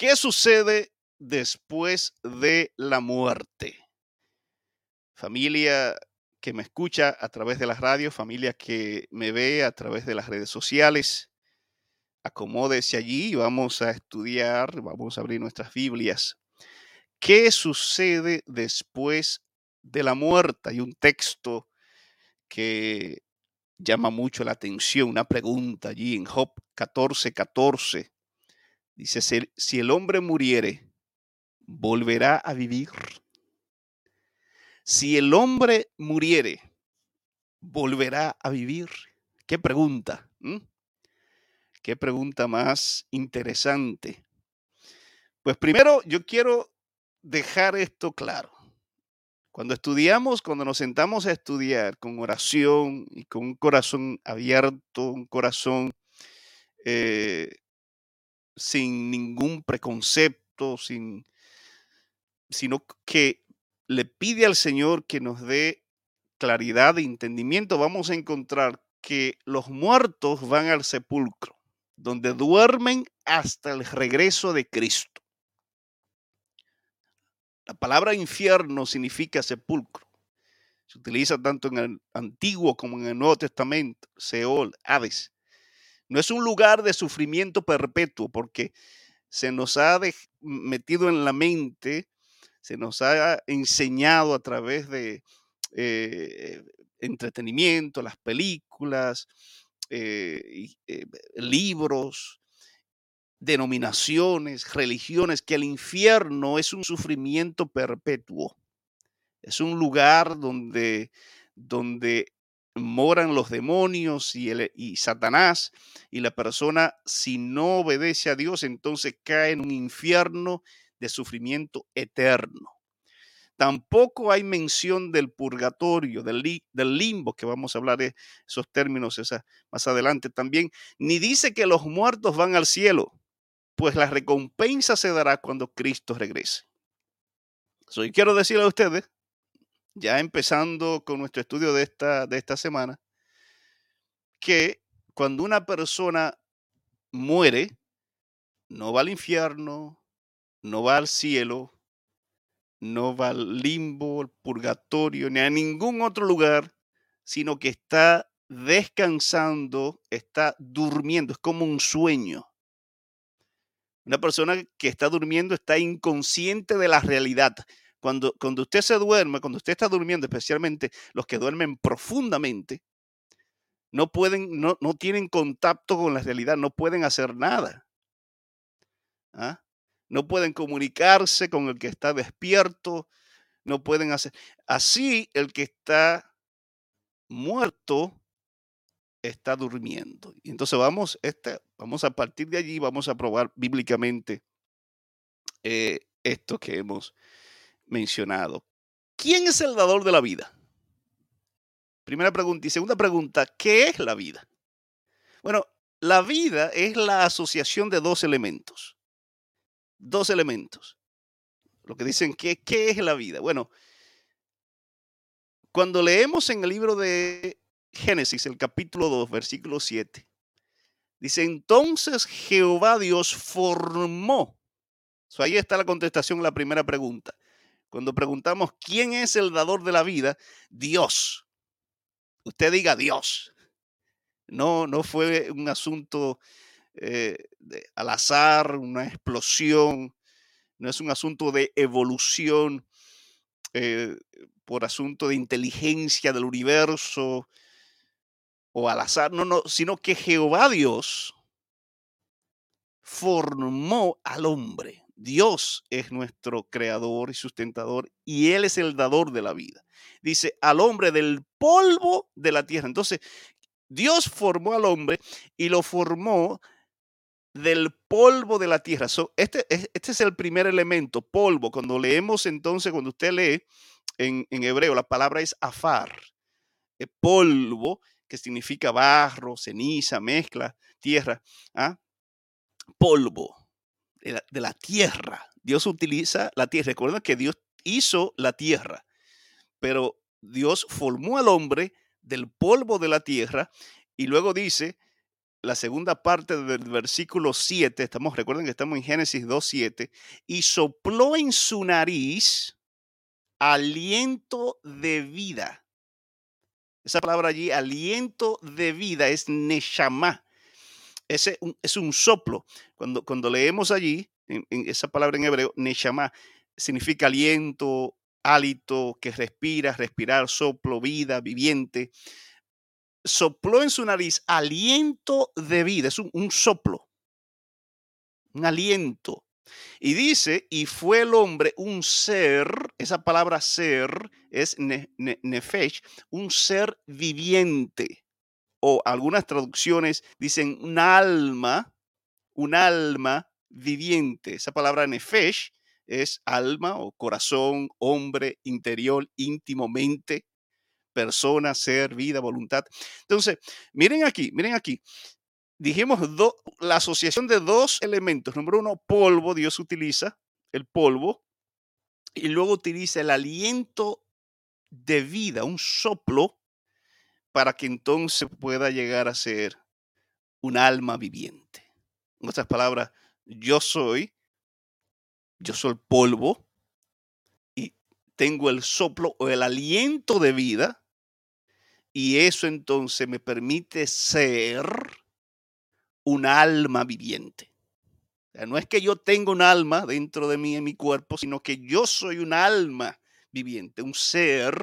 ¿Qué sucede después de la muerte? Familia que me escucha a través de la radio, familia que me ve a través de las redes sociales, acomódese allí y vamos a estudiar, vamos a abrir nuestras Biblias. ¿Qué sucede después de la muerte? Hay un texto que llama mucho la atención, una pregunta allí en Job 14, 14. Dice, si el hombre muriere, ¿volverá a vivir? Si el hombre muriere, ¿volverá a vivir? ¿Qué pregunta? ¿Qué pregunta más interesante? Pues primero yo quiero dejar esto claro. Cuando estudiamos, cuando nos sentamos a estudiar con oración y con un corazón abierto, un corazón eh, sin ningún preconcepto, sin, sino que le pide al Señor que nos dé claridad de entendimiento, vamos a encontrar que los muertos van al sepulcro, donde duermen hasta el regreso de Cristo. La palabra infierno significa sepulcro. Se utiliza tanto en el Antiguo como en el Nuevo Testamento, Seol, Hades. No es un lugar de sufrimiento perpetuo porque se nos ha metido en la mente, se nos ha enseñado a través de eh, entretenimiento, las películas, eh, eh, libros, denominaciones, religiones, que el infierno es un sufrimiento perpetuo. Es un lugar donde, donde moran los demonios y, el, y Satanás, y la persona, si no obedece a Dios, entonces cae en un infierno de sufrimiento eterno. Tampoco hay mención del purgatorio, del, del, limbo, que vamos a hablar de esos términos esa, más adelante también, ni dice que los muertos van al cielo, pues la recompensa se dará cuando Cristo regrese. Soy quiero decirle a ustedes ya empezando con nuestro estudio de esta, de esta semana, que cuando una persona muere, no va al infierno, no va al cielo, no va al limbo, al purgatorio, ni a ningún otro lugar, sino que está descansando, está durmiendo, es como un sueño. Una persona que está durmiendo está inconsciente de la realidad, cuando, cuando usted se duerme, cuando usted está durmiendo, especialmente los que duermen profundamente, no pueden, no, no tienen contacto con la realidad, no pueden hacer nada. ¿ah? No pueden comunicarse con el que está despierto, no pueden hacer. Así el que está muerto está durmiendo. Y entonces vamos, este, vamos a partir de allí, vamos a probar bíblicamente eh, esto que hemos mencionado. ¿Quién es el dador de la vida? Primera pregunta. Y segunda pregunta, ¿qué es la vida? Bueno, la vida es la asociación de dos elementos. Dos elementos. Lo que dicen, ¿qué, qué es la vida? Bueno, cuando leemos en el libro de Génesis, el capítulo 2, versículo 7, dice, entonces Jehová Dios formó. ahí está la contestación a la primera pregunta. Cuando preguntamos quién es el dador de la vida, Dios. Usted diga Dios. No, no fue un asunto eh, al azar, una explosión. No es un asunto de evolución eh, por asunto de inteligencia del universo o al azar. No, no, sino que Jehová Dios formó al hombre. Dios es nuestro creador y sustentador y Él es el dador de la vida. Dice, al hombre del polvo de la tierra. Entonces, Dios formó al hombre y lo formó del polvo de la tierra. este, este, es el primer elemento, polvo. Cuando leemos entonces, cuando usted lee en, hebreo, la palabra es afar, eh, polvo, que significa barro, ceniza, mezcla, tierra. ¿ah? Polvo de la, tierra. Dios utiliza la tierra. Recuerda que Dios hizo la tierra, pero Dios formó al hombre del polvo de la tierra y luego dice, la segunda parte del versículo 7, estamos, recuerden que estamos en Génesis 2.7, y sopló en su nariz aliento de vida. Esa palabra allí, aliento de vida, es neshama. Ese es un soplo. Cuando, cuando leemos allí, en, esa palabra en hebreo, neshama, significa aliento, hálito, que respira, respirar, soplo, vida, viviente sopló en su nariz aliento de vida, es un, soplo, un aliento. Y dice, y fue el hombre un ser, esa palabra ser es nefesh, un ser viviente. O algunas traducciones dicen un alma, un alma viviente. Esa palabra nefesh es alma o corazón, hombre, interior, íntimo, mente persona, ser, vida, voluntad. Entonces, miren aquí, miren aquí. Dijimos la asociación de dos elementos. Número uno, polvo, Dios utiliza el polvo y luego utiliza el aliento de vida, un soplo, para que entonces pueda llegar a ser un alma viviente. En otras palabras, yo soy, yo soy polvo y tengo el soplo o el aliento de vida y eso entonces me permite ser un alma viviente. no es que yo tenga un alma dentro de mí, en mi cuerpo, sino que yo soy un alma viviente, un ser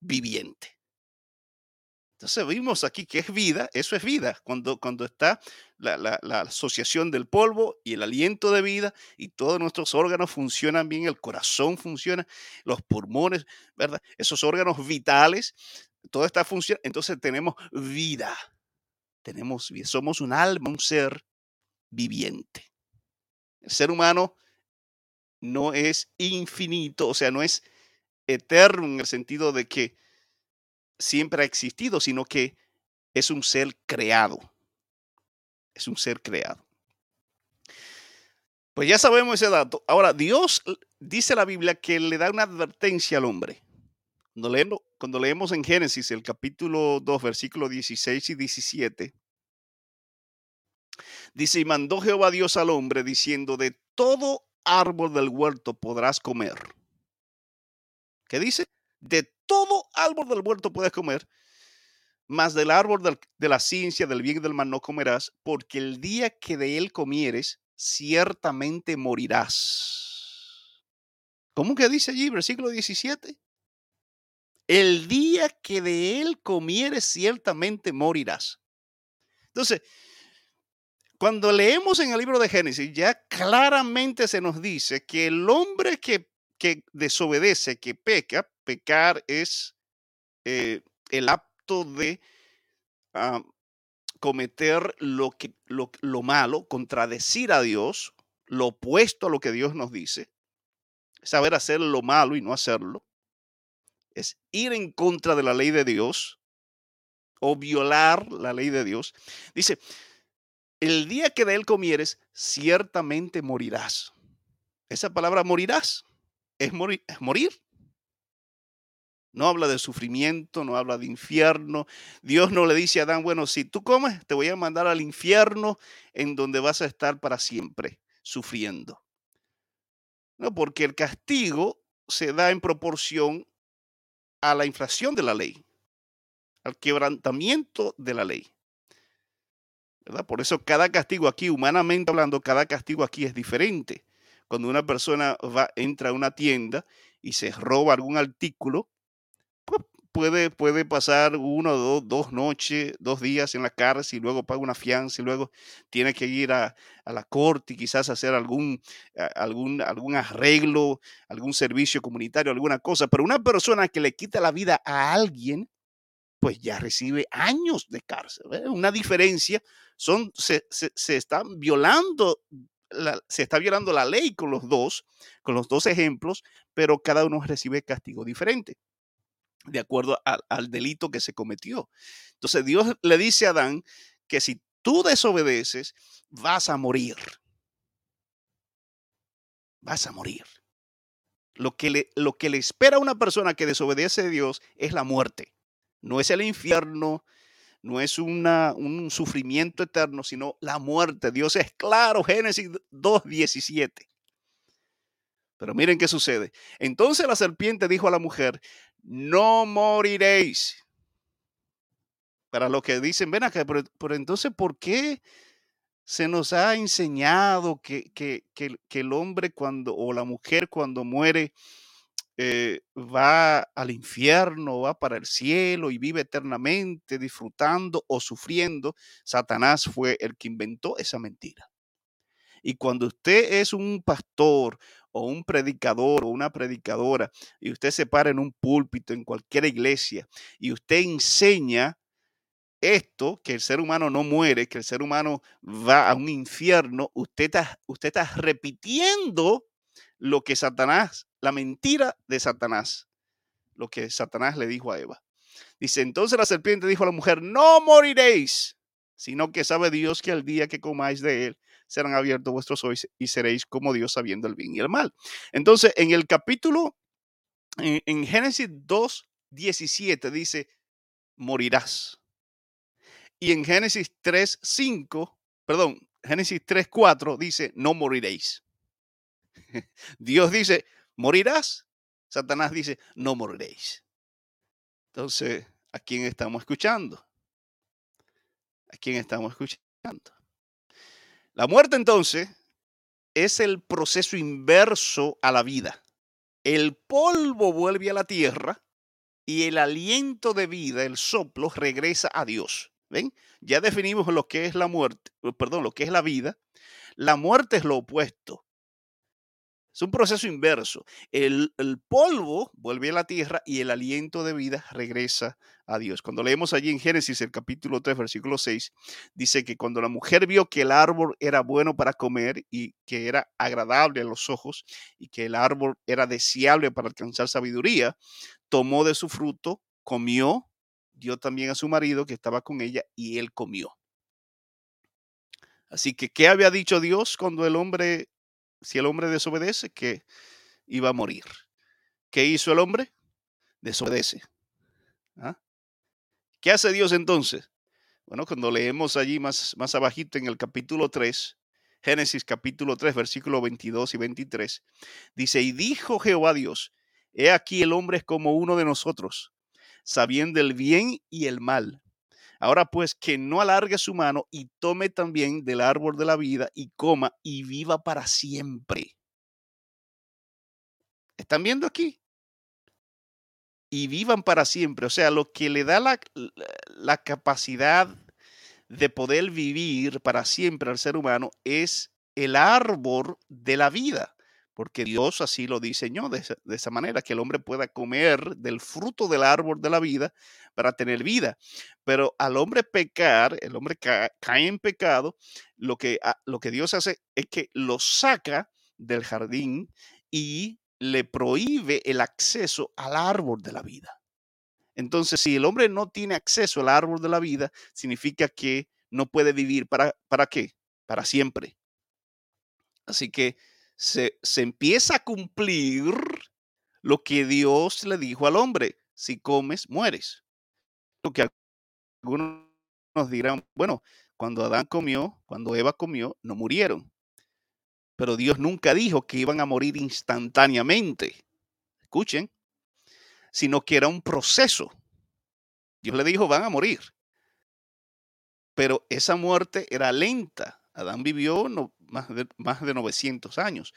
viviente. Entonces vimos aquí que es vida, eso es vida, cuando, cuando está la, la, asociación del polvo y el aliento de vida y todos nuestros órganos funcionan bien, el corazón funciona, los pulmones, ¿verdad? Esos órganos vitales todo está funcionando, entonces tenemos vida. Tenemos vida. Somos un alma, un ser viviente. El ser humano no es infinito, o sea, no es eterno en el sentido de que siempre ha existido, sino que es un ser creado. Es un ser creado. Pues ya sabemos ese dato. Ahora, Dios dice la Biblia que le da una advertencia al hombre. Cuando leemos, en Génesis el capítulo 2, versículos 16 y 17, dice, y mandó Jehová Dios al hombre diciendo, de todo árbol del huerto podrás comer. ¿Qué dice? De todo árbol del huerto puedes comer, mas del árbol de la ciencia del bien y del mal no comerás, porque el día que de él comieres, ciertamente morirás. ¿Cómo que dice allí, versículo 17? El día que de él comieres, ciertamente morirás. Entonces, cuando leemos en el libro de Génesis, ya claramente se nos dice que el hombre que, desobedece, que peca, pecar es eh, el acto de ah, cometer lo, que, lo, lo malo, contradecir a Dios, lo opuesto a lo que Dios nos dice, saber hacer lo malo y no hacerlo es ir en contra de la ley de Dios o violar la ley de Dios. Dice, el día que de él comieres, ciertamente morirás. Esa palabra morirás es. Es morir. No habla de sufrimiento, no habla de infierno. Dios no le dice a Adán, bueno, si tú comes, te voy a mandar al infierno en donde vas a estar para siempre sufriendo. No, porque el castigo se da en proporción a la infracción de la ley, al quebrantamiento de la ley. Por eso cada castigo aquí, humanamente hablando, cada castigo aquí es diferente. Cuando una persona va, entra a una tienda y se roba algún artículo, puede, puede pasar uno, dos, dos noches, dos días en la cárcel y luego paga una fianza y luego tiene que ir a, la corte y quizás hacer algún, algún, algún arreglo, algún servicio comunitario, alguna cosa. Pero una persona que le quita la vida a alguien, pues ya recibe años de cárcel. Una diferencia, son, se, se, están violando se está violando la ley con los dos, con los dos ejemplos, pero cada uno recibe castigo diferente de acuerdo al delito que se cometió. Entonces Dios le dice a Adán que si tú desobedeces, vas a morir. Vas a morir. Lo que, le, lo que le espera a una persona que desobedece a Dios es la muerte. No es el infierno, no es una, un sufrimiento eterno, sino la muerte. Dios es claro, Génesis 2.17. Pero miren qué sucede. Entonces la serpiente dijo a la mujer, no moriréis. Para lo que dicen, ven acá, pero, entonces, ¿por qué se nos ha enseñado que, que, que, el hombre cuando, o la mujer cuando muere, eh, va al infierno, va para el cielo y vive eternamente disfrutando o sufriendo. Satanás fue el que inventó esa mentira. Y cuando usted es un pastor o un predicador o una predicadora y usted se para en un púlpito en cualquier iglesia y usted enseña esto, que el ser humano no muere, que el ser humano va a un infierno, usted está, usted está repitiendo lo que Satanás, la mentira de Satanás, lo que Satanás le dijo a Eva. Dice, entonces la serpiente dijo a la mujer, no moriréis, sino que sabe Dios que al día que comáis de él serán abiertos vuestros ojos y seréis como Dios sabiendo el bien y el mal. Entonces, en el capítulo, en, en Génesis 2, 17 dice, morirás. Y en Génesis 3, 5, perdón, Génesis 3, 4 dice, no moriréis. Dios dice, morirás. Satanás dice, no moriréis. Entonces, ¿a quién estamos escuchando? ¿A quién estamos escuchando? La muerte entonces es el proceso inverso a la vida. El polvo vuelve a la tierra y el aliento de vida, el soplo, regresa a Dios. ¿Ven? Ya definimos lo que es la muerte, perdón, lo que es la vida. La muerte es lo opuesto. Es un proceso inverso. El, polvo vuelve a la tierra y el aliento de vida regresa a Dios. Cuando leemos allí en Génesis el capítulo 3, versículo 6, dice que cuando la mujer vio que el árbol era bueno para comer y que era agradable a los ojos y que el árbol era deseable para alcanzar sabiduría, tomó de su fruto, comió, dio también a su marido que estaba con ella y él comió. Así que, ¿qué había dicho Dios cuando el hombre si el hombre desobedece, que iba a morir. ¿Qué hizo el hombre? Desobedece. ¿Ah? ¿Qué hace Dios entonces? Bueno, cuando leemos allí más, más abajito en el capítulo 3, Génesis capítulo 3, versículo 22 y 23, dice, y dijo Jehová Dios, he aquí el hombre es como uno de nosotros, sabiendo el bien y el mal. Ahora pues que no alargue su mano y tome también del árbol de la vida y coma y viva para siempre. ¿Están viendo aquí? Y vivan para siempre. O sea, lo que le da la, la capacidad de poder vivir para siempre al ser humano es el árbol de la vida porque Dios así lo diseñó de esa, manera, que el hombre pueda comer del fruto del árbol de la vida para tener vida. Pero al hombre pecar, el hombre cae en pecado, lo que, ah, lo que Dios hace es que lo saca del jardín y le prohíbe el acceso al árbol de la vida. Entonces, si el hombre no tiene acceso al árbol de la vida, significa que no puede vivir para, ¿para qué? Para siempre. Así que se, empieza a cumplir lo que Dios le dijo al hombre, si comes, mueres. Lo que algunos nos dirán, bueno, cuando Adán comió, cuando Eva comió, no murieron. Pero Dios nunca dijo que iban a morir instantáneamente. Escuchen, sino que era un proceso. Dios le dijo, van a morir. Pero esa muerte era lenta. Adán vivió no, más, de, más de 900 años.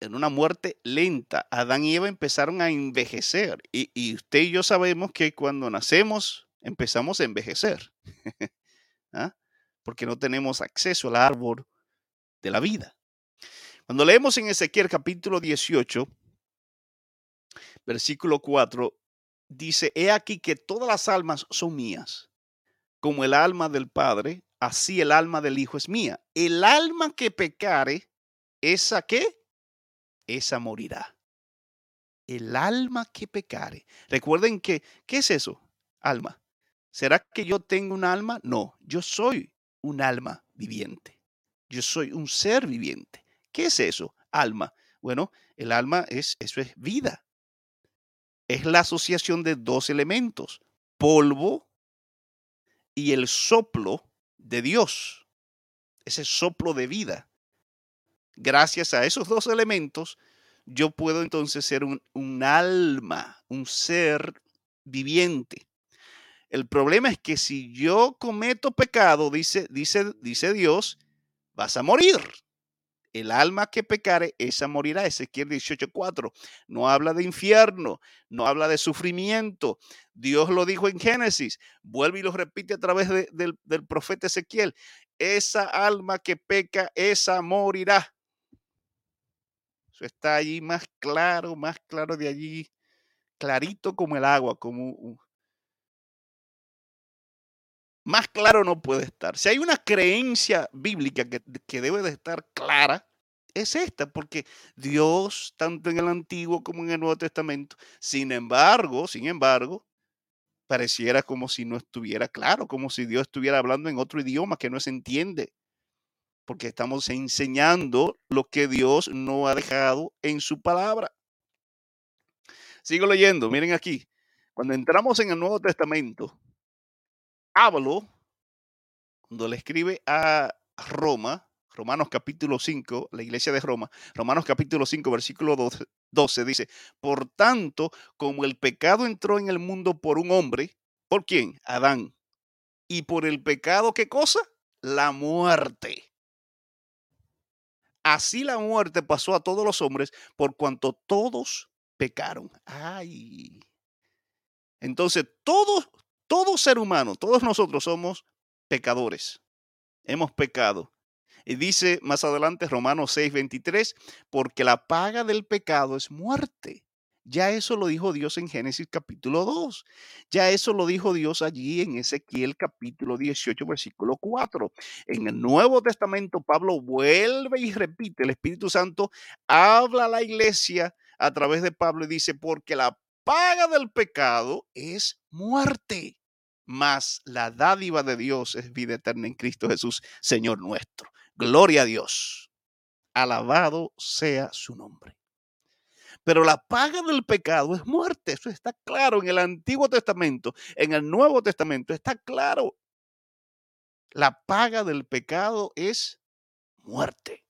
En una muerte lenta, Adán y Eva empezaron a envejecer. Y, y usted y yo sabemos que cuando nacemos empezamos a envejecer. ¿Ah? Porque no tenemos acceso al árbol de la vida. Cuando leemos en Ezequiel capítulo 18, versículo 4, dice, he aquí que todas las almas son mías, como el alma del Padre, así el alma del Hijo es mía. El alma que pecare, ¿esa qué? Esa morirá. El alma que pecare. Recuerden que, ¿qué es eso? Alma. ¿Será que yo tengo un alma? No, yo soy un alma viviente. Yo soy un ser viviente. ¿Qué es eso? Alma. Bueno, el alma es, eso es vida. Es la asociación de dos elementos, polvo y el soplo de Dios, ese soplo de vida. Gracias a esos dos elementos, yo puedo entonces ser un, alma, un ser viviente. El problema es que si yo cometo pecado, dice, dice, dice Dios, vas a morir. El alma que pecare, esa morirá. Ezequiel 18:4. No habla de infierno, no habla de sufrimiento. Dios lo dijo en Génesis. Vuelve y lo repite a través del, profeta Ezequiel. Esa alma que peca, esa morirá. Eso está allí más claro, más claro de allí, clarito como el agua, como más claro no puede estar. Si hay una creencia bíblica que, debe de estar clara, es esta, porque Dios, tanto en el Antiguo como en el Nuevo Testamento, sin embargo, sin embargo, pareciera como si no estuviera claro, como si Dios estuviera hablando en otro idioma que no se entiende, porque estamos enseñando lo que Dios no ha dejado en su palabra. Sigo leyendo, miren aquí, cuando entramos en el Nuevo Testamento, Pablo, cuando le escribe a Roma, Romanos capítulo 5, la iglesia de Roma, Romanos capítulo 5, versículo 12, dice, por tanto, como el pecado entró en el mundo por un hombre, ¿por quién? Adán. Y por el pecado, ¿qué cosa? La muerte. Así la muerte pasó a todos los hombres por cuanto todos pecaron. Ay. Entonces, todos, todo ser humano, todos nosotros somos pecadores. Hemos pecado. Y dice más adelante Romanos 6:23, porque la paga del pecado es muerte. Ya eso lo dijo Dios en Génesis capítulo 2. Ya eso lo dijo Dios allí en Ezequiel capítulo 18, versículo 4. En el Nuevo Testamento, Pablo vuelve y repite, el Espíritu Santo habla a la iglesia a través de Pablo y dice, porque la paga del pecado es muerte mas la dádiva de Dios es vida eterna en Cristo Jesús, Señor nuestro. Gloria a Dios. Alabado sea su nombre. Pero la paga del pecado es muerte. Eso está claro en el Antiguo Testamento. En el Nuevo Testamento está claro. La paga del pecado es muerte.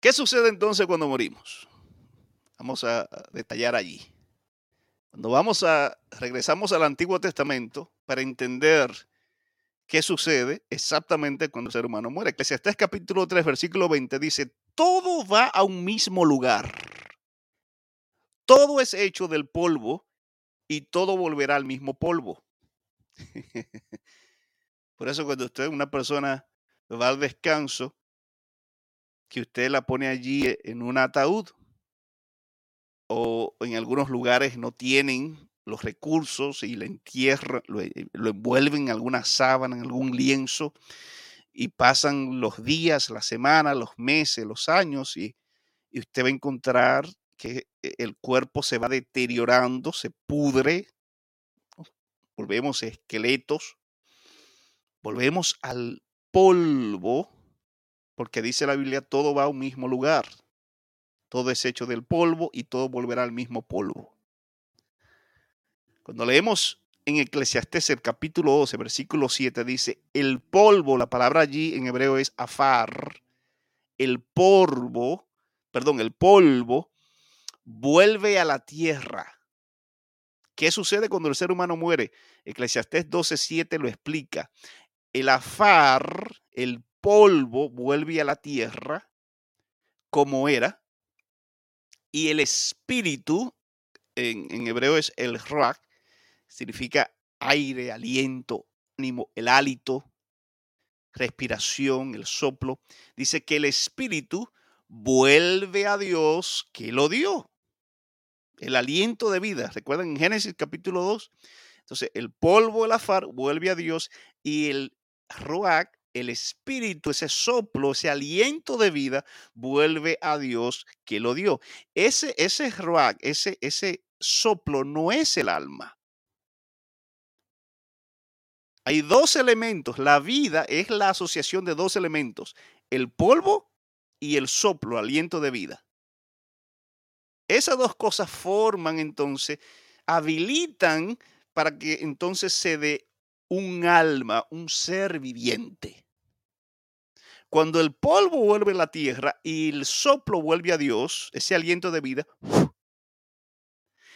¿Qué sucede entonces cuando morimos? Vamos a detallar allí. Cuando vamos a, regresamos al Antiguo Testamento para entender qué sucede exactamente cuando el ser humano muere. Eclesiastés capítulo 3, versículo 20 dice, todo va a un mismo lugar. Todo es hecho del polvo y todo volverá al mismo polvo. Por eso cuando usted, una persona, va al descanso, que usted la pone allí en un ataúd, o en algunos lugares no tienen los recursos y le entierran, lo, eh, lo envuelven en alguna sábana, en algún lienzo, y pasan los días, las semanas, los meses, los años, y, y usted va a encontrar que eh, el cuerpo se va deteriorando, se pudre, volvemos a esqueletos, volvemos al polvo, porque dice la Biblia, todo va a un mismo lugar. Todo es hecho del polvo y todo volverá al mismo polvo. Cuando leemos en Eclesiastés el capítulo 12, versículo 7, dice, el polvo, la palabra allí en hebreo es afar, el polvo, perdón, el polvo vuelve a la tierra. ¿Qué sucede cuando el ser humano muere? Eclesiastés 12, 7 lo explica. El afar, el polvo, vuelve a la tierra como era, y el espíritu, en, hebreo es el rak, significa aire, aliento, ánimo, el hálito, respiración, el soplo. Dice que el espíritu vuelve a Dios que lo dio. El aliento de vida. ¿Recuerdan en Génesis capítulo 2? Entonces, el polvo, el afar, vuelve a Dios y el roak el espíritu, ese soplo, ese aliento de vida, vuelve a Dios que lo dio. Ese, ese ruach, ese, ese soplo no es el alma. Hay dos elementos. La vida es la asociación de dos elementos, el polvo y el soplo, aliento de vida. Esas dos cosas forman entonces habilitan para que entonces se dé un alma, un ser viviente. Cuando el polvo vuelve a la tierra y el soplo vuelve a Dios, ese aliento de vida,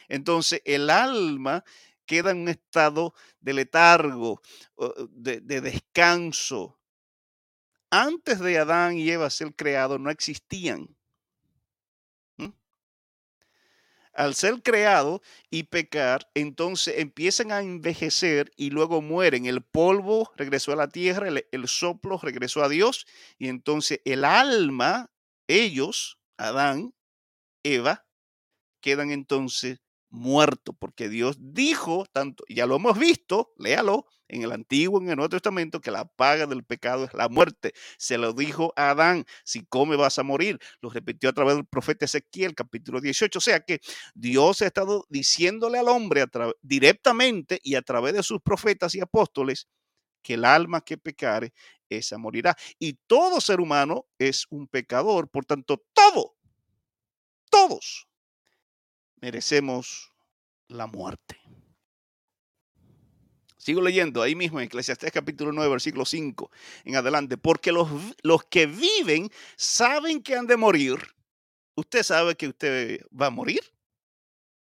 entonces el alma queda en un estado de letargo, de, de descanso. Antes de Adán y Eva ser creados, no existían. Al ser creado y pecar, entonces empiezan a envejecer y luego mueren. El polvo regresó a la tierra, el, soplo regresó a Dios y entonces el alma, ellos, Adán, Eva, quedan entonces muertos porque Dios dijo, tanto, ya lo hemos visto, léalo, en el Antiguo, en el Nuevo Testamento, que la paga del pecado es la muerte. Se lo dijo a Adán, si come vas a morir. Lo repitió a través del profeta Ezequiel, capítulo 18. O sea que Dios ha estado diciéndole al hombre directamente y a través de sus profetas y apóstoles que el alma que pecare, esa morirá. Y todo ser humano es un pecador, por tanto, todo, todos merecemos la muerte. Sigo leyendo ahí mismo en Eclesiastés capítulo 9, versículo 5 en adelante. Porque los, los que viven saben que han de morir. Usted sabe que usted va a morir.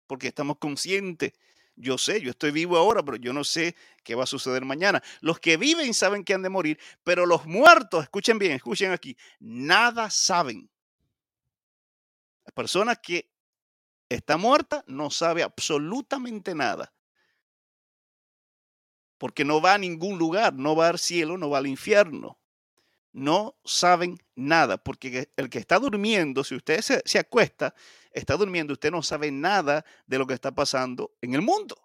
Porque estamos conscientes. Yo sé, yo estoy vivo ahora, pero yo no sé qué va a suceder mañana. Los que viven saben que han de morir, pero los muertos, escuchen bien, escuchen aquí, nada saben. La persona que está muerta no sabe absolutamente nada porque no va a ningún lugar, no va al cielo, no va al infierno. No saben nada, porque el que está durmiendo, si usted se, acuesta, está durmiendo, usted no sabe nada de lo que está pasando en el mundo.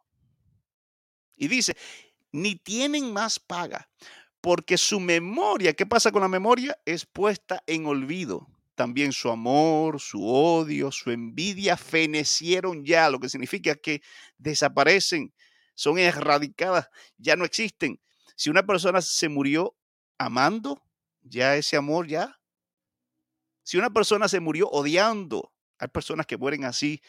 Y dice, ni tienen más paga, porque su memoria, ¿qué pasa con la memoria? Es puesta en olvido. También su amor, su odio, su envidia fenecieron ya, lo que significa que desaparecen son erradicadas, ya no existen. Si una persona se murió amando, ya ese amor ya. Si una persona se murió odiando, hay personas que mueren así,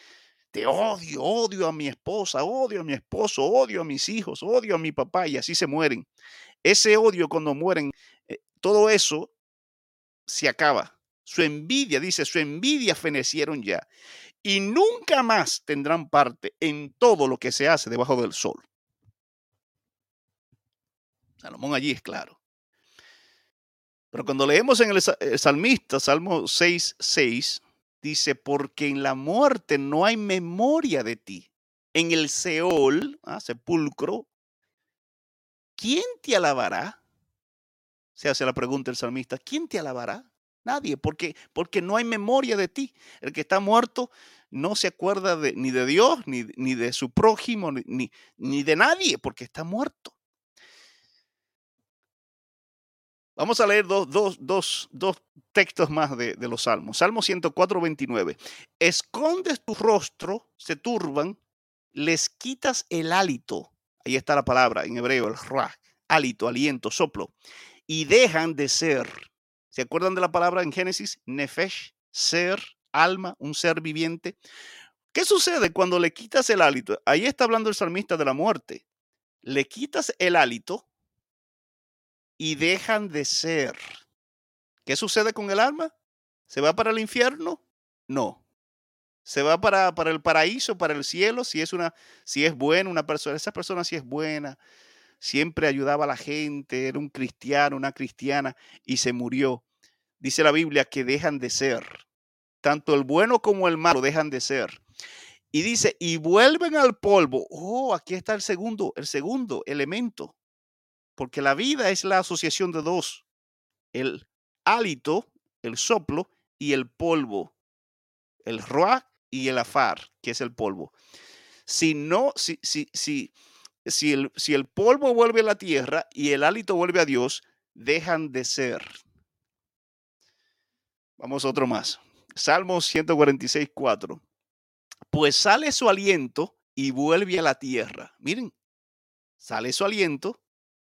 te odio, odio a mi esposa, odio a mi esposo, odio a mis hijos, odio a mi papá y así se mueren. Ese odio cuando mueren, eh, todo eso se acaba. Su envidia, dice, su envidia fenecieron ya y nunca más tendrán parte en todo lo que se hace debajo del sol. Salomón allí es claro. Pero cuando leemos en el, salmista, Salmo 6, 6, dice, porque en la muerte no hay memoria de ti. En el Seol, ah, sepulcro, ¿quién te alabará? Se hace la pregunta el salmista, ¿quién te alabará? Nadie, porque, porque no hay memoria de ti. El que está muerto no se acuerda de, ni de Dios, ni, ni de su prójimo, ni, ni, de nadie, porque está muerto. Vamos a leer dos, dos, dos, dos textos más de, los salmos. Salmo 104, 29. Escondes tu rostro, se turban, les quitas el hálito. Ahí está la palabra en hebreo, el ra, hálito, aliento, soplo. Y dejan de ser ¿Se acuerdan de la palabra en Génesis? Nefesh, ser, alma, un ser viviente. ¿Qué sucede cuando le quitas el hálito? Ahí está hablando el salmista de la muerte. Le quitas el hálito y dejan de ser. ¿Qué sucede con el alma? ¿Se va para el infierno? No. Se va para, para el paraíso, para el cielo, si es una, si es buena una persona, esa persona si es buena, siempre ayudaba a la gente, era un cristiano, una cristiana, y se murió. Dice la Biblia que dejan de ser. Tanto el bueno como el malo dejan de ser. Y dice, y vuelven al polvo. Oh, aquí está el segundo, el segundo elemento. Porque la vida es la asociación de dos. El hálito, el soplo, y el polvo. El roa y el afar, que es el polvo. Si no, si, si, si, si el, si el polvo vuelve a la tierra y el hálito vuelve a Dios, dejan de ser. Vamos a otro más. Salmo 146, 4. Pues sale su aliento y vuelve a la tierra. Miren, sale su aliento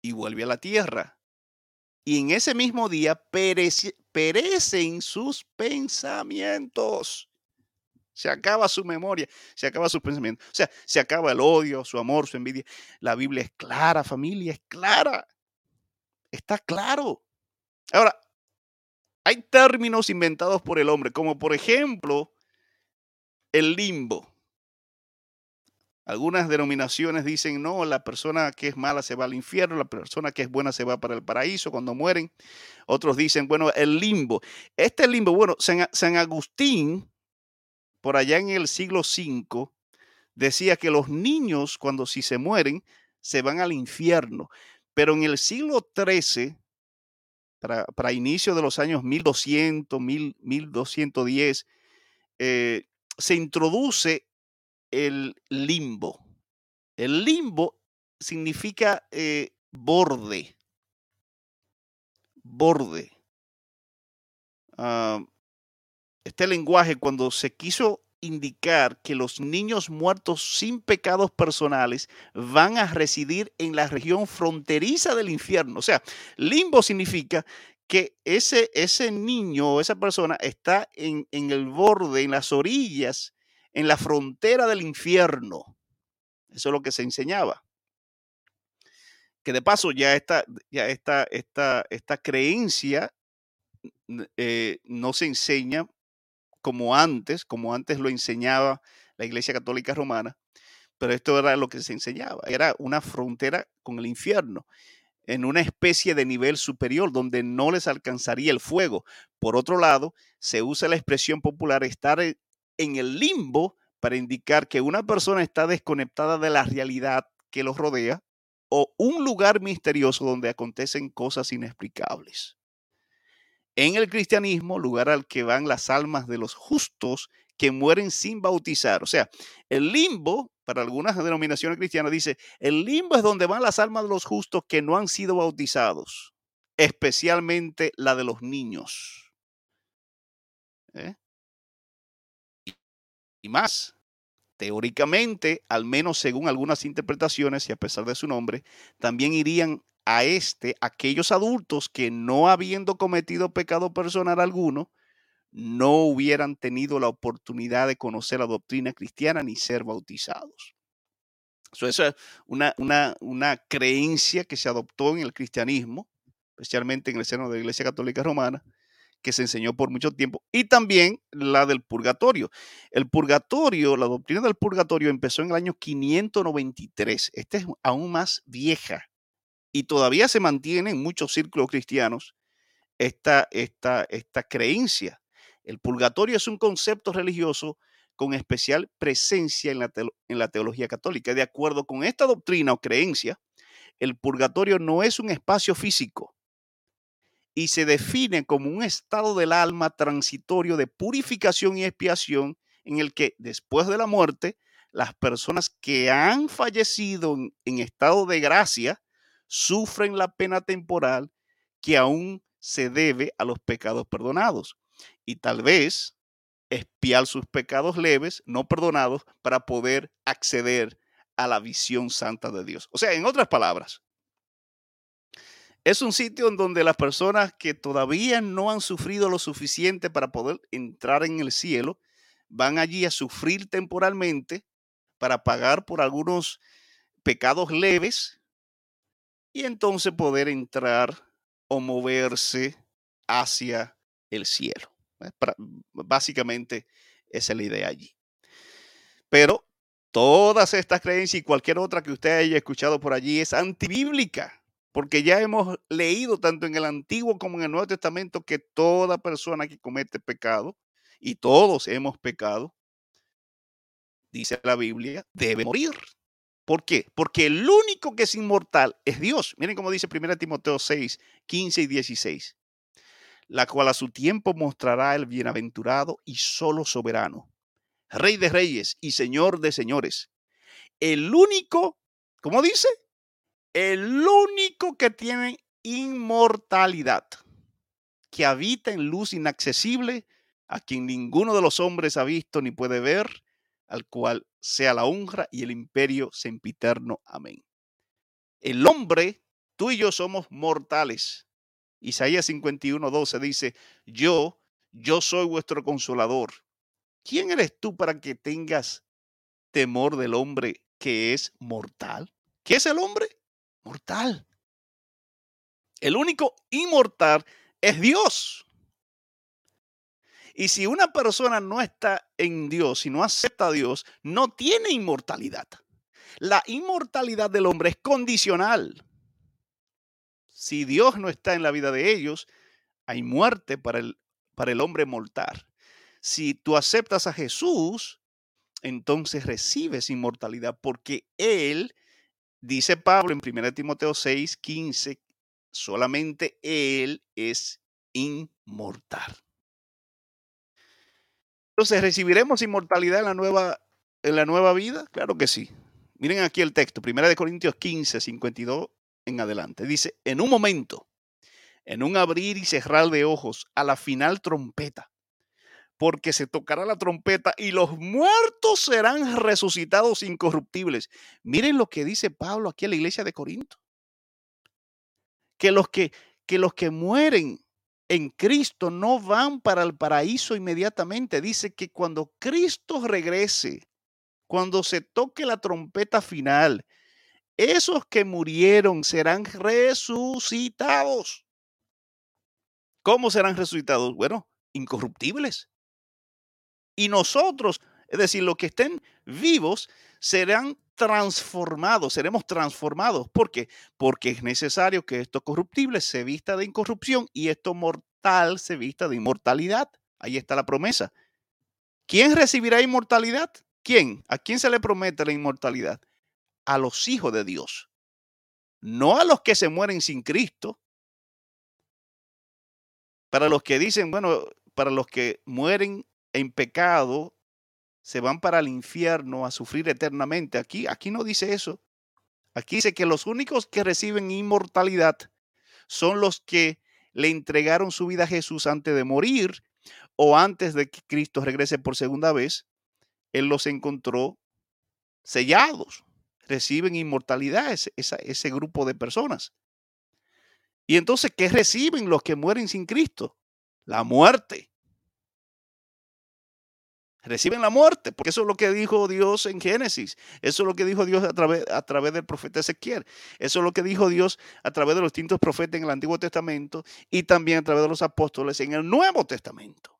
y vuelve a la tierra. Y en ese mismo día perecen sus pensamientos. se acaba su memoria, se acaba su pensamiento. O sea, se acaba el odio, su amor, su envidia. La Biblia es clara, familia, es clara. Está claro. Ahora, hay términos inventados por el hombre, como por ejemplo el limbo. Algunas denominaciones dicen, no, la persona que es mala se va al infierno, la persona que es buena se va para el paraíso cuando mueren. Otros dicen, bueno, el limbo. Este limbo, bueno, San, Agustín, por allá en el siglo V, decía que los niños cuando si se mueren se van al infierno. Pero en el siglo XIII, para, inicio de los años 1200, 1210, eh, se introduce el limbo. El limbo significa eh, borde. Borde. Ah, este lenguaje cuando se quiso indicar que los niños muertos sin pecados personales van a residir en la región fronteriza del infierno. O sea, limbo significa que ese, ese niño o esa persona está en, en el borde, en las orillas en la frontera del infierno. Eso es lo que se enseñaba. Que de paso ya esta, ya esta, esta, esta creencia eh, no se enseña como antes, como antes lo enseñaba la Iglesia Católica Romana, pero esto era lo que se enseñaba, era una frontera con el infierno, en una especie de nivel superior donde no les alcanzaría el fuego. Por otro lado, se usa la expresión popular estar en el limbo para indicar que una persona está desconectada de la realidad que los rodea o un lugar misterioso donde acontecen cosas inexplicables. En el cristianismo, lugar al que van las almas de los justos que mueren sin bautizar. O sea, el limbo, para algunas denominaciones cristianas, dice, el limbo es donde van las almas de los justos que no han sido bautizados, especialmente la de los niños. ¿Eh? y más. Teóricamente, al menos según algunas interpretaciones y a pesar de su nombre, también irían a este aquellos adultos que no habiendo cometido pecado personal alguno, no hubieran tenido la oportunidad de conocer la doctrina cristiana ni ser bautizados. Eso es una, una, una creencia que se adoptó en el cristianismo, especialmente en el seno de la Iglesia Católica Romana, que se enseñó por mucho tiempo, y también la del purgatorio. El purgatorio, la doctrina del purgatorio empezó en el año 593. Esta es aún más vieja y todavía se mantiene en muchos círculos cristianos esta, esta, esta creencia. El purgatorio es un concepto religioso con especial presencia en la, en la teología católica. De acuerdo con esta doctrina o creencia, el purgatorio no es un espacio físico, y se define como un estado del alma transitorio de purificación y expiación en el que después de la muerte, las personas que han fallecido en, estado de gracia sufren la pena temporal que aún se debe a los pecados perdonados. Y tal vez expiar sus pecados leves, no perdonados, para poder acceder a la visión santa de Dios. O sea, en otras palabras, es un sitio en donde las personas que todavía no han sufrido lo suficiente para poder entrar en el cielo, van allí a sufrir temporalmente para pagar por algunos pecados leves y entonces poder entrar o moverse hacia el cielo. Básicamente esa es la idea allí. Pero todas estas creencias y cualquier otra que usted haya escuchado por allí es antibíblica porque ya hemos leído tanto en el Antiguo como en el Nuevo Testamento que toda persona que comete pecado, y todos hemos pecado, dice la Biblia, debe morir. ¿Por qué? Porque el único que es inmortal es Dios. Miren cómo dice 1 Timoteo 6, 15 y 16. La cual a su tiempo mostrará el bienaventurado y solo soberano, Rey de reyes y Señor de señores. El único, ¿cómo dice? el único que tiene inmortalidad, que habita en luz inaccesible, a quien ninguno de los hombres ha visto ni puede ver, al cual sea la honra y el imperio sempiterno. Amén. El hombre, tú y yo somos mortales. Isaías 51, 12 dice, yo, yo soy vuestro consolador, ¿quién eres tú para que tengas temor del hombre que es mortal? ¿Qué es el hombre? Mortal. El único inmortal es Dios. Y si una persona no está en Dios y no acepta a Dios, no tiene inmortalidad. La inmortalidad del hombre es condicional. Si Dios no está en la vida de ellos, hay muerte para el, para el hombre mortal. Si tú aceptas a Jesús, entonces recibes inmortalidad porque Él, dice Pablo en 1 Timoteo 6, 15, solamente Él es inmortal. Entonces, ¿recibiremos inmortalidad en la nueva, en la nueva vida? Claro que sí. Miren aquí el texto, 1 Corintios 15, 52 en adelante. Dice, en un momento, en un abrir y cerrar de ojos, a la final trompeta, porque se tocará la trompeta y los muertos serán resucitados incorruptibles. Miren lo que dice Pablo aquí en la iglesia de Corinto. Que los que, que los que mueren en Cristo no van para el paraíso inmediatamente. Dice que cuando Cristo regrese, cuando se toque la trompeta final, esos que murieron serán resucitados. ¿Cómo serán resucitados? Bueno, incorruptibles. Y nosotros, es decir, los que estén vivos, serán transformados, seremos transformados. ¿Por qué? Porque es necesario que esto corruptible se vista de incorrupción y esto mortal se vista de inmortalidad. Ahí está la promesa. ¿Quién recibirá inmortalidad? ¿Quién? ¿A quién se le promete la inmortalidad? A los hijos de Dios. No a los que se mueren sin Cristo. Para los que dicen, bueno, para los que mueren en pecado, se van para el infierno a sufrir eternamente. Aquí, aquí no dice eso. Aquí dice que los únicos que reciben inmortalidad son los que le entregaron su vida a Jesús antes de morir o antes de que Cristo regrese por segunda vez. Él los encontró sellados. Reciben inmortalidad ese, ese grupo de personas. Y entonces, ¿qué reciben los que mueren sin Cristo? La muerte reciben la muerte, porque eso es lo que dijo Dios en Génesis, eso es lo que dijo Dios a través, a través del profeta Ezequiel, eso es lo que dijo Dios a través de los distintos profetas en el Antiguo Testamento y también a través de los apóstoles en el Nuevo Testamento.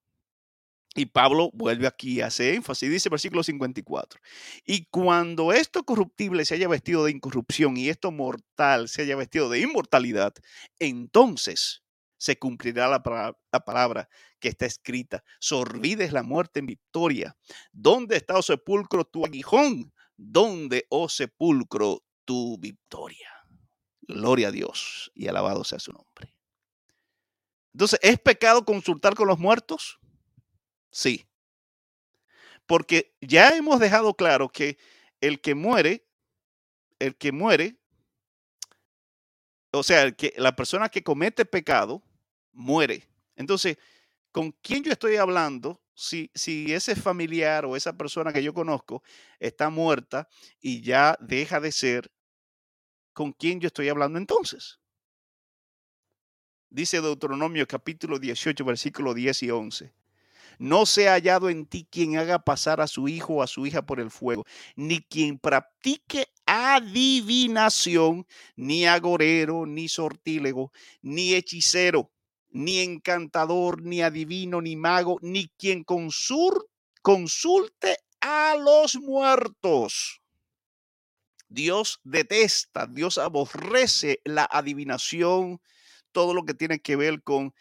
Y Pablo vuelve aquí a hacer énfasis, dice versículo 54. Y cuando esto corruptible se haya vestido de incorrupción y esto mortal se haya vestido de inmortalidad, entonces se cumplirá la, palabra que está escrita. Sorbides la muerte en victoria. ¿Dónde está, oh sepulcro, tu aguijón? ¿Dónde, oh sepulcro, tu victoria? Gloria a Dios y alabado sea su nombre. Entonces, ¿es pecado consultar con los muertos? Sí. Porque ya hemos dejado claro que el que muere, el que muere, o sea, el que, la persona que comete pecado, muere. Entonces, ¿con quién yo estoy hablando? Si, si ese familiar o esa persona que yo conozco está muerta y ya deja de ser, ¿con quién yo estoy hablando entonces? Dice Deuteronomio capítulo 18, versículo 10 y 11. No se ha hallado en ti quien haga pasar a su hijo o a su hija por el fuego, ni quien practique adivinación, ni agorero, ni sortílego, ni hechicero, ni encantador, ni adivino, ni mago, ni quien consulte a los muertos. Dios detesta, Dios aborrece la adivinación, todo lo que tiene que ver con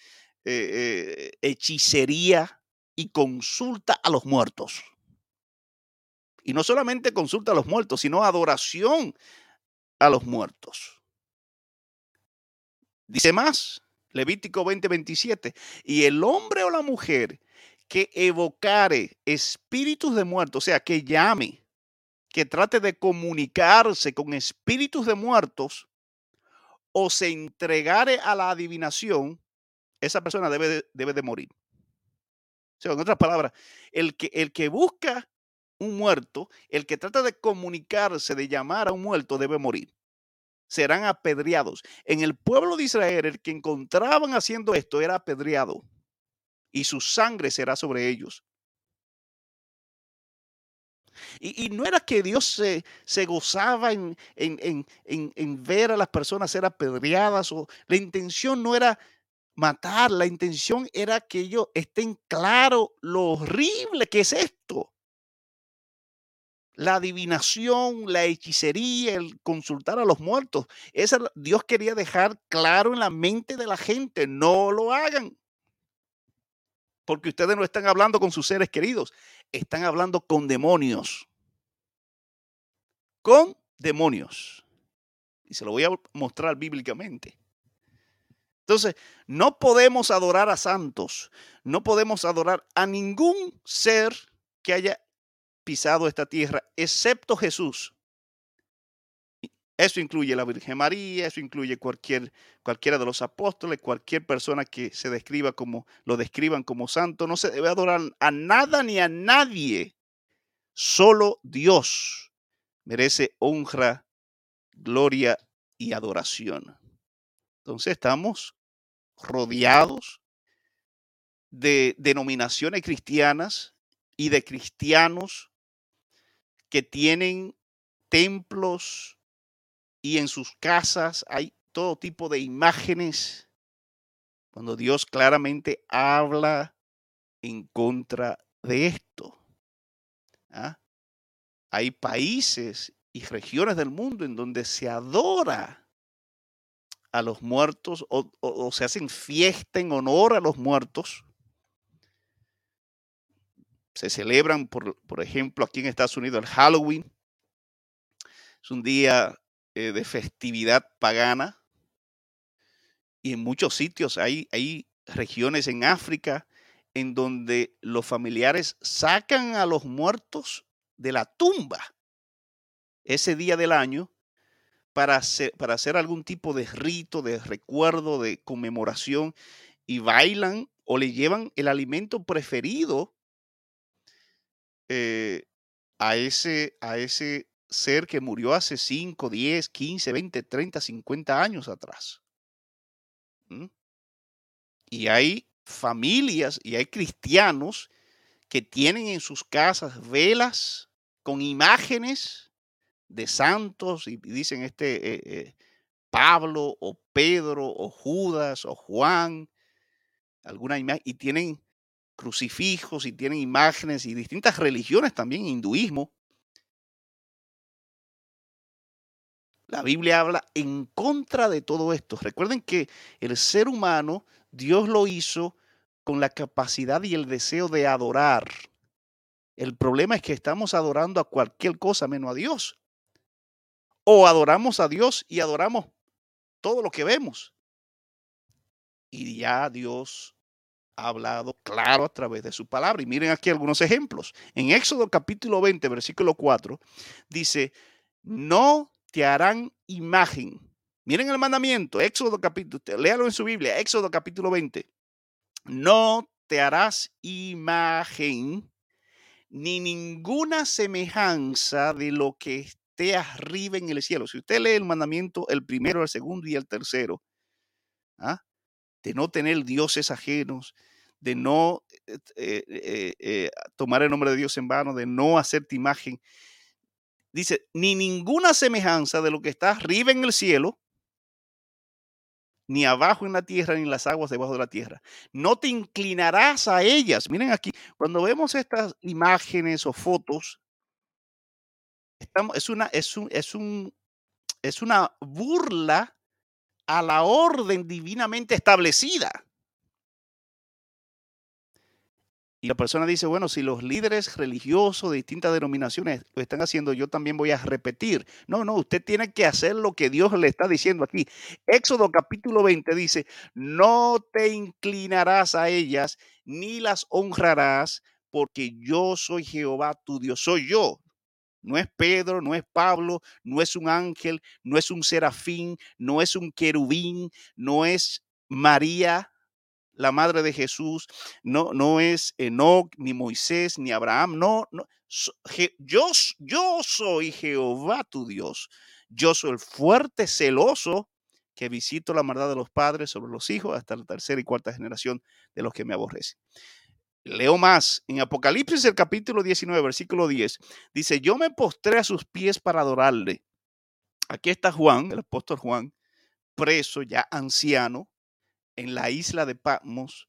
eh, eh, hechicería y consulta a los muertos. Y no solamente consulta a los muertos, sino adoración a los muertos. Dice más, Levítico 20:27. Y el hombre o la mujer que evocare espíritus de muertos, o sea, que llame, que trate de comunicarse con espíritus de muertos o se entregare a la adivinación, esa persona debe de, debe de morir. O sea, en otras palabras, el que, el que busca un muerto, el que trata de comunicarse, de llamar a un muerto, debe morir serán apedreados. En el pueblo de Israel, el que encontraban haciendo esto era apedreado y su sangre será sobre ellos. Y, no era que Dios se, se gozaba en, en, ver a las personas ser apedreadas, o la intención no era matar, la intención era que ellos estén claros lo horrible que es esto. La adivinación, la hechicería, el consultar a los muertos. Esa, Dios quería dejar claro en la mente de la gente, no lo hagan. Porque ustedes no están hablando con sus seres queridos, están hablando con demonios. Con demonios. Y se lo voy a mostrar bíblicamente. Entonces, no podemos adorar a santos, no podemos adorar a ningún ser que haya pisado esta tierra, excepto Jesús. Eso incluye la Virgen María, eso incluye cualquier, cualquiera de los apóstoles, cualquier persona que se describa como, lo describan como santo. No se debe adorar a nada ni a nadie. Solo Dios merece honra, gloria y adoración. Entonces estamos rodeados de denominaciones cristianas y de cristianos que tienen templos y en sus casas hay todo tipo de imágenes cuando Dios claramente habla en contra de esto. ¿ah? Hay países y regiones del mundo en donde se adora a los muertos o, se hacen fiesta en honor a los muertos. Se celebran, por, por, ejemplo, aquí en Estados Unidos el Halloween. Es un día eh, de festividad pagana. Y en muchos sitios hay, hay regiones en África en donde los familiares sacan a los muertos de la tumba ese día del año para hacer, para hacer algún tipo de rito, de recuerdo, de conmemoración, y bailan o le llevan el alimento preferido eh, a, ese, a ese ser que murió hace 5, 10, 15, 20, 30, 50 años atrás. Y hay familias y hay cristianos que tienen en sus casas velas con imágenes de santos y dicen este eh, eh, Pablo o Pedro o Judas o Juan, alguna imagen, y tienen crucifijos y tienen imágenes y distintas religiones también, hinduismo. La Biblia habla en contra de todo esto. Recuerden que el ser humano, Dios lo hizo con la capacidad y el deseo de adorar. El problema es que estamos adorando a cualquier cosa menos a Dios o adoramos a Dios y adoramos todo lo que vemos. Y ya Dios ha hablado claro a través de su palabra. Y miren aquí algunos ejemplos. En Éxodo capítulo 20, versículo 4, dice, no te harán imagen. Miren el mandamiento, Éxodo capítulo, léalo en su Biblia, Éxodo capítulo 20. No te harás imagen ni ninguna semejanza de lo que esté arriba en el cielo. Si usted lee el mandamiento, el primero, el segundo y el tercero, ¿ah? De no tener dioses ajenos, de no eh, eh, eh, tomar el nombre de Dios en vano, de no hacerte imagen. Dice, ni ninguna semejanza de lo que está arriba en el cielo, ni abajo en la tierra, ni en las aguas debajo de la tierra. No te inclinarás a ellas. Miren aquí, cuando vemos estas imágenes o fotos, es, una, es, un, es, un, es una burla a la orden divinamente establecida. Y la persona dice, bueno, si los líderes religiosos de distintas denominaciones lo están haciendo, yo también voy a repetir. No, no, usted tiene que hacer lo que Dios le está diciendo aquí. Éxodo capítulo 20 dice, no te inclinarás a ellas ni las honrarás, porque yo soy Jehová tu Dios, soy yo. No es Pedro, no es Pablo, no es un ángel, no es un serafín, no es un querubín, no es María, la madre de Jesús, no, no es Enoch, ni Moisés, ni Abraham, no, no. Yo, yo soy Jehová tu Dios. Yo soy el fuerte, celoso, que visito la maldad de los padres sobre los hijos hasta la tercera y cuarta generación de los que me aborrecen. Leo más, en Apocalipsis el capítulo 19, versículo 10, dice, yo me postré a sus pies para adorarle. Aquí está Juan, el apóstol Juan, preso, ya anciano, en la isla de Patmos,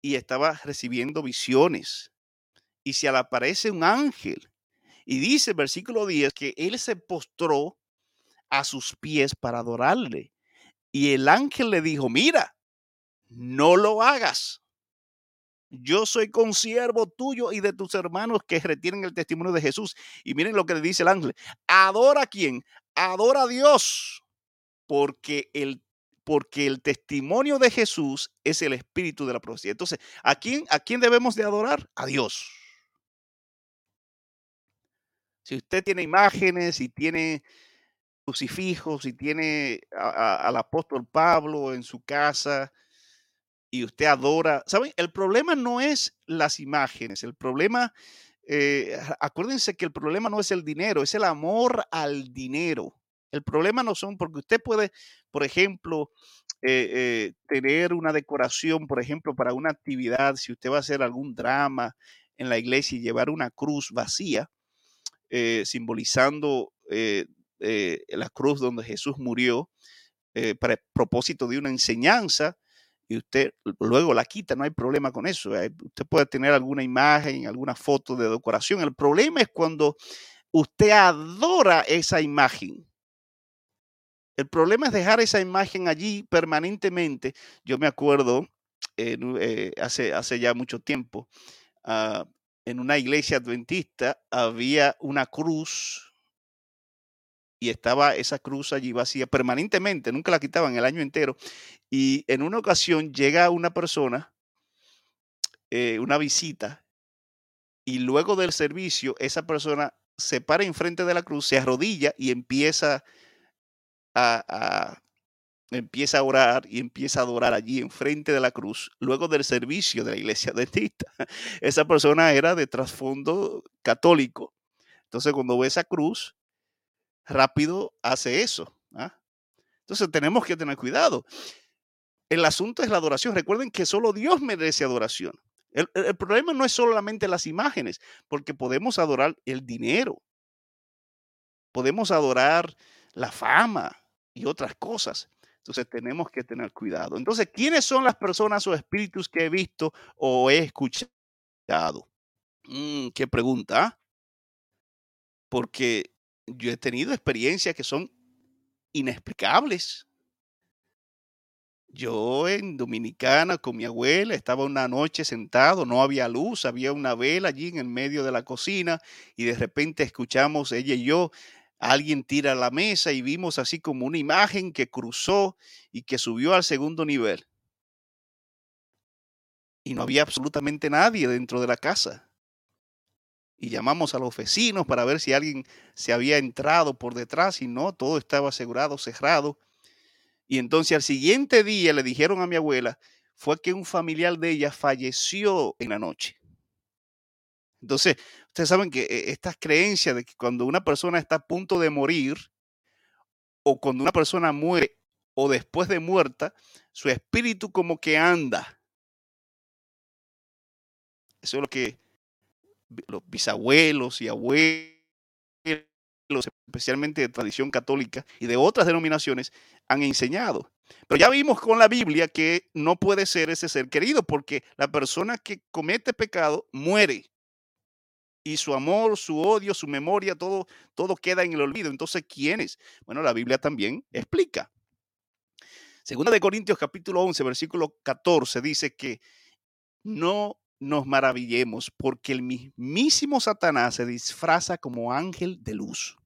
y estaba recibiendo visiones. Y se le aparece un ángel. Y dice versículo 10 que él se postró a sus pies para adorarle. Y el ángel le dijo, mira, no lo hagas. Yo soy consiervo tuyo y de tus hermanos que retienen el testimonio de Jesús. Y miren lo que le dice el ángel. Adora a quién? Adora a Dios. Porque el, porque el testimonio de Jesús es el espíritu de la profecía. Entonces, ¿a quién, ¿a quién debemos de adorar? A Dios. Si usted tiene imágenes y tiene crucifijos y tiene al apóstol Pablo en su casa, y usted adora, ¿saben? El problema no es las imágenes, el problema, eh, acuérdense que el problema no es el dinero, es el amor al dinero. El problema no son, porque usted puede, por ejemplo, eh, eh, tener una decoración, por ejemplo, para una actividad, si usted va a hacer algún drama en la iglesia y llevar una cruz vacía, simbolizando la cruz donde Jesús murió, para el propósito de una enseñanza, y usted luego la quita, no hay problema con eso. Eh, usted puede tener alguna imagen, alguna foto de decoración. El problema es cuando usted adora esa imagen. El problema es dejar esa imagen allí permanentemente. Yo me acuerdo eh, hace, hace ya mucho tiempo, ah, en una iglesia adventista había una cruz y estaba esa cruz allí vacía permanentemente, nunca la quitaban el año entero. Y en una ocasión llega una persona, eh, una visita, y luego del servicio, esa persona se para enfrente de la cruz, se arrodilla y empieza a, empieza a orar y empieza a adorar allí enfrente de la cruz, luego del servicio de la iglesia adventista. Esa persona era de trasfondo católico. Entonces, cuando ve esa cruz, rápido hace eso. ¿ah? Entonces, tenemos que tener cuidado. El asunto es la adoración. Recuerden que solo Dios merece adoración. El, problema no es solamente las imágenes, porque podemos adorar el dinero, podemos adorar la fama y otras cosas. Entonces tenemos que tener cuidado. Entonces, ¿quiénes son las personas o espíritus que he visto o he escuchado? Mm, ¿Qué pregunta? ¿ah? Porque yo he tenido experiencias que son inexplicables. Yo en Dominicana con mi abuela estaba una noche sentado, no había luz, había una vela allí en el medio de la cocina y de repente escuchamos ella y yo, alguien tira la mesa y vimos así como una imagen que cruzó y que subió al segundo nivel. Y no había absolutamente nadie dentro de la casa. Y llamamos a los vecinos para ver si alguien se había entrado por detrás y no, todo estaba asegurado, cerrado. Y entonces al siguiente día le dijeron a mi abuela, fue que un familiar de ella falleció en la noche. Entonces, ustedes saben que eh, estas creencias de que cuando una persona está a punto de morir o cuando una persona muere o después de muerta, su espíritu como que anda. Eso es lo que los bisabuelos y abuelos especialmente de tradición católica y de otras denominaciones, han enseñado. Pero ya vimos con la Biblia que no puede ser ese ser querido porque la persona que comete pecado muere. Y su amor, su odio, su memoria, todo, todo queda en el olvido. Entonces, ¿quiénes? Bueno, la Biblia también explica. Segunda de Corintios capítulo 11, versículo 14 dice que no nos maravillemos porque el mismísimo Satanás se disfraza como ángel de luz.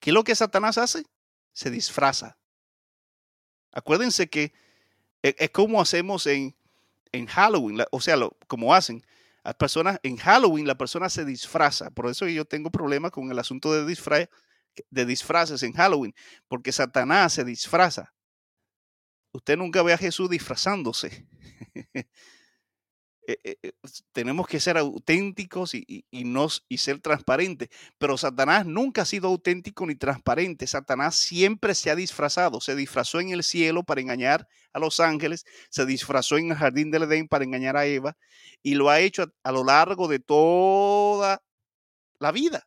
¿Qué es lo que Satanás hace? Se disfraza. Acuérdense que e, es como hacemos en, en Halloween, o sea, como hacen. Las personas, en Halloween la persona se disfraza. Por eso yo tengo problemas con el asunto de, disfraz, de disfraces en Halloween, porque Satanás se disfraza. Usted nunca ve a Jesús disfrazándose. eh, eh, eh, tenemos que ser auténticos y, y ser transparentes. Pero Satanás nunca ha sido auténtico ni transparente. Satanás siempre se ha disfrazado. Se disfrazó en el cielo para engañar a los ángeles. Se disfrazó en el jardín del Edén para engañar a Eva. Y lo ha hecho a lo largo de toda la vida.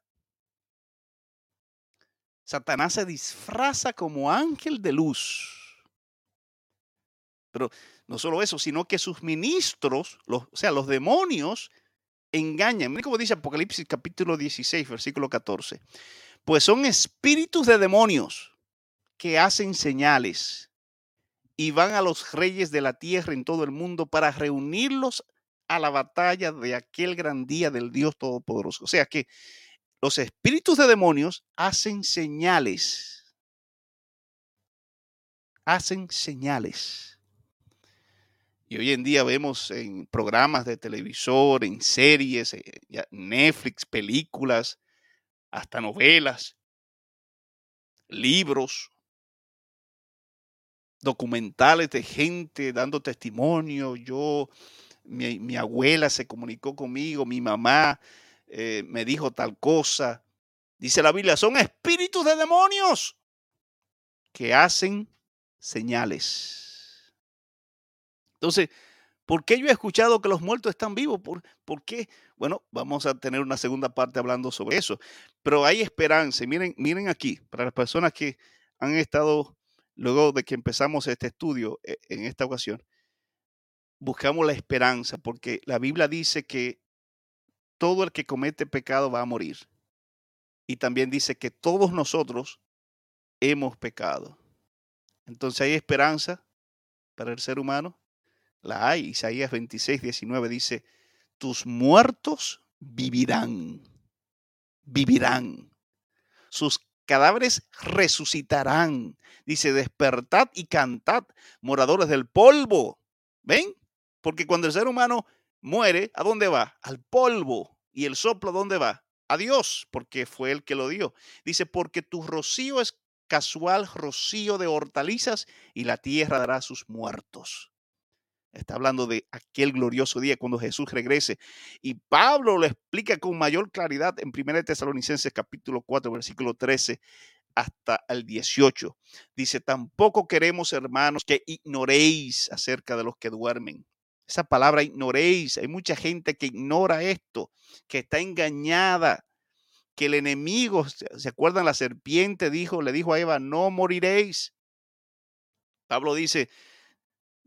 Satanás se disfraza como ángel de luz. Pero no solo eso, sino que sus ministros, los, o sea, los demonios, engañan. Miren cómo dice Apocalipsis capítulo 16, versículo 14. Pues son espíritus de demonios que hacen señales y van a los reyes de la tierra en todo el mundo para reunirlos a la batalla de aquel gran día del Dios Todopoderoso. O sea que los espíritus de demonios hacen señales. Hacen señales. Y hoy en día vemos en programas de televisor, en series, eh, Netflix, películas, hasta novelas, libros, documentales de gente dando testimonio. Yo, mi, abuela se comunicó conmigo, mi mamá eh, me dijo tal cosa. Dice la Biblia, son espíritus de demonios que hacen señales. Entonces, ¿por qué yo he escuchado que los muertos están vivos? ¿Por, ¿Por, qué? Bueno, vamos a tener una segunda parte hablando sobre eso. Pero hay esperanza. Miren, miren aquí, para las personas que han estado, luego de que empezamos este estudio eh, en esta ocasión, buscamos la esperanza, porque la Biblia dice que todo el que comete pecado va a morir. Y también dice que todos nosotros hemos pecado. Entonces hay esperanza para el ser humano la hay. Isaías 26, 19 dice, tus muertos vivirán, vivirán. Sus cadáveres resucitarán. Dice, despertad y cantad, moradores del polvo. ¿Ven? Porque cuando el ser humano muere, ¿a dónde va? Al polvo. ¿Y el soplo a dónde va? A Dios, porque fue el que lo dio. Dice, porque tu rocío es casual rocío de hortalizas y la tierra dará sus muertos. Está hablando de aquel glorioso día cuando Jesús regrese. Y Pablo lo explica con mayor claridad en 1 Tesalonicenses capítulo 4, versículo 13 hasta el 18. Dice, tampoco queremos, hermanos, que ignoréis acerca de los que duermen. Esa palabra ignoréis, hay mucha gente que ignora esto, que está engañada, que el enemigo, ¿se acuerdan? La serpiente dijo, le dijo a Eva, no moriréis. Pablo dice,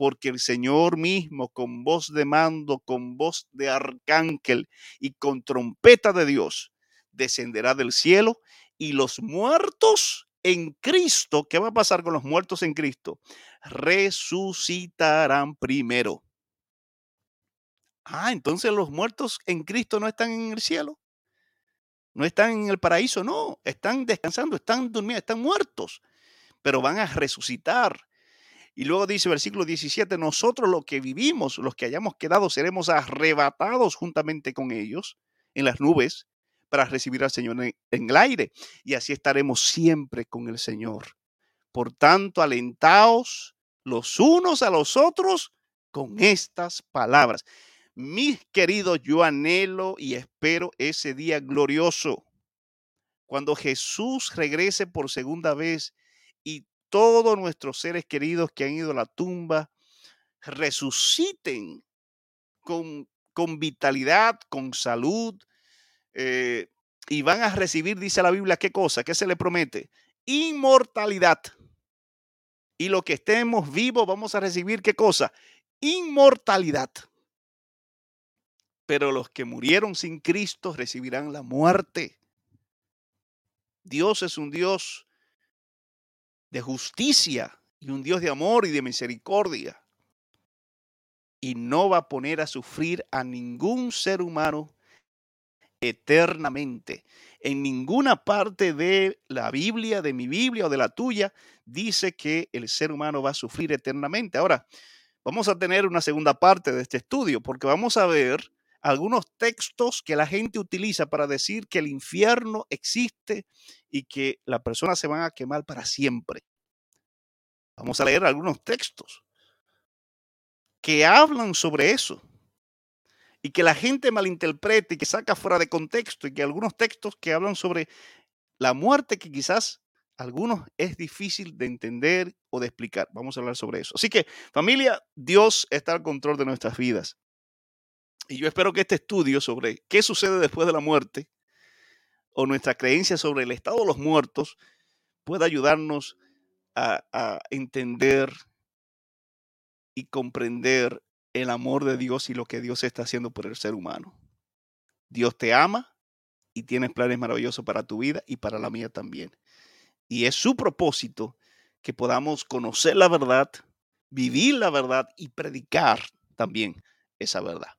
porque el Señor mismo, con voz de mando, con voz de arcángel y con trompeta de Dios, descenderá del cielo y los muertos en Cristo, ¿qué va a pasar con los muertos en Cristo? Resucitarán primero. Ah, entonces los muertos en Cristo no están en el cielo. No están en el paraíso, no. Están descansando, están durmiendo, están muertos. Pero van a resucitar y luego dice versículo 17, nosotros los que vivimos, los que hayamos quedado, seremos arrebatados juntamente con ellos en las nubes para recibir al Señor en, el aire. Y así estaremos siempre con el Señor. Por tanto, alentaos los unos a los otros con estas palabras. Mis queridos, yo anhelo y espero ese día glorioso, cuando Jesús regrese por segunda vez todos nuestros seres queridos que han ido a la tumba resuciten con, con vitalidad, con salud, eh, y van a recibir, dice la Biblia, ¿qué cosa? ¿Qué se le promete? Inmortalidad. Y lo que estemos vivos vamos a recibir, ¿qué cosa? Inmortalidad. Pero los que murieron sin Cristo recibirán la muerte. Dios es un Dios de justicia y un Dios de amor y de misericordia. Y no va a poner a sufrir a ningún ser humano eternamente. En ninguna parte de la Biblia, de mi Biblia o de la tuya, dice que el ser humano va a sufrir eternamente. Ahora, vamos a tener una segunda parte de este estudio porque vamos a ver algunos textos que la gente utiliza para decir que el infierno existe y que las personas se van a quemar para siempre. Vamos a leer algunos textos que hablan sobre eso y que la gente malinterprete y que saca fuera de contexto y que algunos textos que hablan sobre la muerte que quizás algunos es difícil de entender o de explicar. Vamos a hablar sobre eso. Así que familia, Dios está al control de nuestras vidas. Y yo espero que este estudio sobre qué sucede después de la muerte o nuestra creencia sobre el estado de los muertos pueda ayudarnos a, a entender y comprender el amor de Dios y lo que Dios está haciendo por el ser humano. Dios te ama y tienes planes maravillosos para tu vida y para la mía también. Y es su propósito que podamos conocer la verdad, vivir la verdad y predicar también esa verdad.